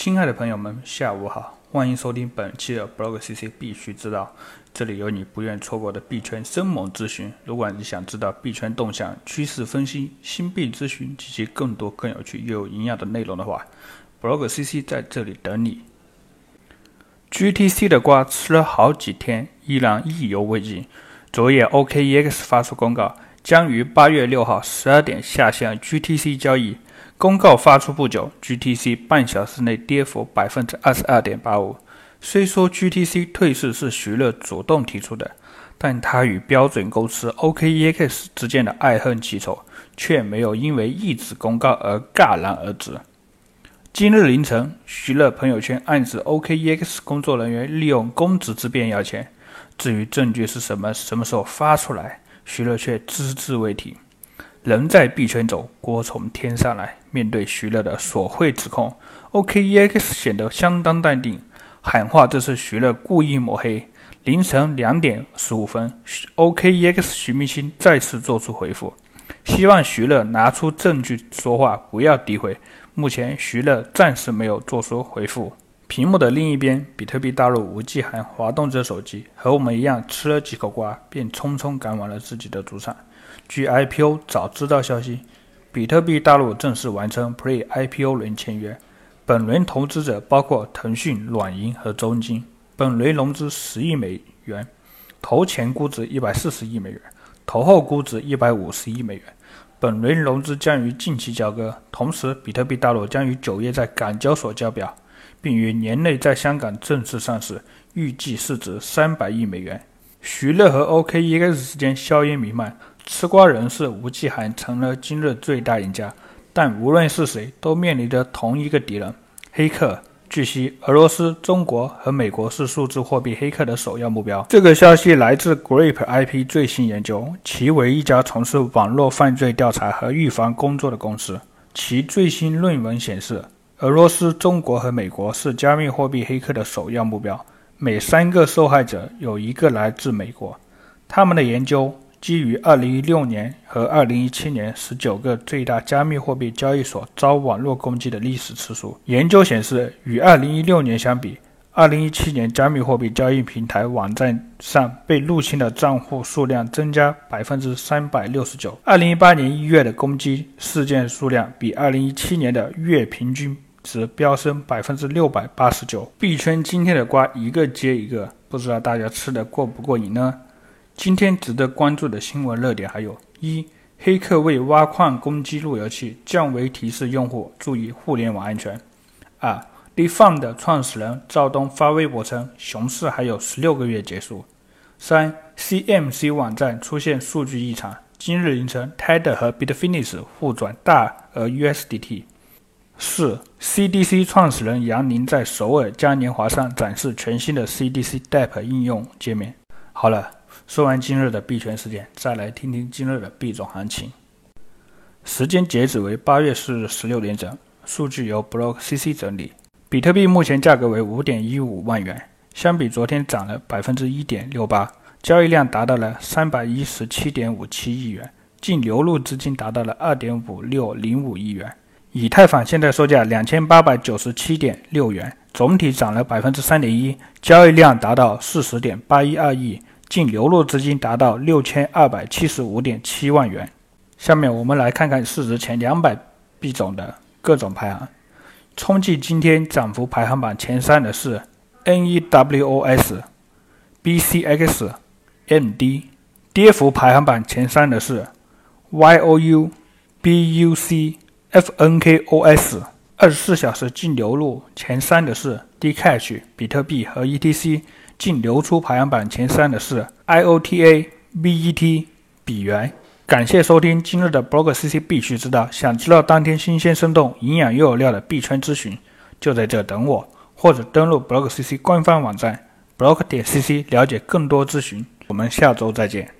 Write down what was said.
亲爱的朋友们，下午好，欢迎收听本期的 Blog CC 必须知道，这里有你不愿错过的币圈生猛资讯。如果你想知道币圈动向、趋势分析、新币咨询及其更多更有趣又有营养的内容的话，Blog CC 在这里等你。GTC 的瓜吃了好几天，依然意犹未尽。昨夜 OKEX 发出公告，将于八月六号十二点下线 GTC 交易。公告发出不久，GTC 半小时内跌幅百分之二十二点八五。虽说 GTC 退市是徐乐主动提出的，但他与标准公司 OKEX 之间的爱恨情仇却没有因为一纸公告而戛然而止。今日凌晨，徐乐朋友圈暗指 OKEX 工作人员利用公职之便要钱。至于证据是什么，什么时候发出来，徐乐却只字未提。人在币圈走，锅从天上来。面对徐乐的索贿指控，OKEX 显得相当淡定，喊话这是徐乐故意抹黑。凌晨两点十五分，OKEX 徐明星再次做出回复，希望徐乐拿出证据说话，不要诋毁。目前徐乐暂时没有做出回复。屏幕的另一边，比特币大陆吴继涵滑动着手机，和我们一样吃了几口瓜，便匆匆赶往了自己的主场。据 IPO 早知道消息，比特币大陆正式完成 Pre-IPO 轮签约，本轮投资者包括腾讯、软银和中金，本轮融资十亿美元，投前估值一百四十亿美元，投后估值一百五十亿美元。本轮融资将于近期交割，同时比特币大陆将于九月在港交所交表。并于年内在香港正式上市，预计市值三百亿美元。徐乐和 OKEX 之间硝烟弥漫，吃瓜人士吴继涵成了今日最大赢家。但无论是谁，都面临着同一个敌人——黑客。据悉，俄罗斯、中国和美国是数字货币黑客的首要目标。这个消息来自 Grape IP 最新研究，其为一家从事网络犯罪调查和预防工作的公司。其最新论文显示。俄罗斯、中国和美国是加密货币黑客的首要目标，每三个受害者有一个来自美国。他们的研究基于2016年和2017年19个最大加密货币交易所遭网络攻击的历史次数。研究显示，与2016年相比，2017年加密货币交易平台网站上被入侵的账户数量增加369%。2018年1月的攻击事件数量比2017年的月平均。值飙升百分之六百八十九，币圈今天的瓜一个接一个，不知道大家吃的过不过瘾呢？今天值得关注的新闻热点还有：一、黑客为挖矿攻击路由器，降维提示用户注意互联网安全；二、d e f u n 的创始人赵东发微博称，熊市还有十六个月结束；三、CMC 网站出现数据异常，今日凌晨，Tether 和 Bitfinex 互转大额 USDT。四 CDC 创始人杨宁在首尔嘉年华上展示全新的 CDC Dep 应用界面。好了，说完今日的币圈事件，再来听听今日的币种行情。时间截止为八月四日十六点整，数据由 Block CC 整理。比特币目前价格为五点一五万元，相比昨天涨了百分之一点六八，交易量达到了三百一十七点五七亿元，净流入资金达到了二点五六零五亿元。以太坊现在售价两千八百九十七点六元，总体涨了百分之三点一，交易量达到四十点八一二亿，净流入资金达到六千二百七十五点七万元。下面我们来看看市值前两百币种的各种排行。冲击今天涨幅排行榜前三的是 NEWOS、BCX、MD，跌幅排行榜前三的是 YOU、BUC。FNKOS 二十四小时净流入前三的是 Dcash、比特币和 ETC，净流出排行榜前三的是 IOTA、BET、比元。感谢收听今日的 Blog CC 必须知道，想知道当天新鲜、生动、营养又有料的币圈资讯，就在这等我，或者登录 Blog CC 官方网站 blog 点 CC 了解更多资讯。我们下周再见。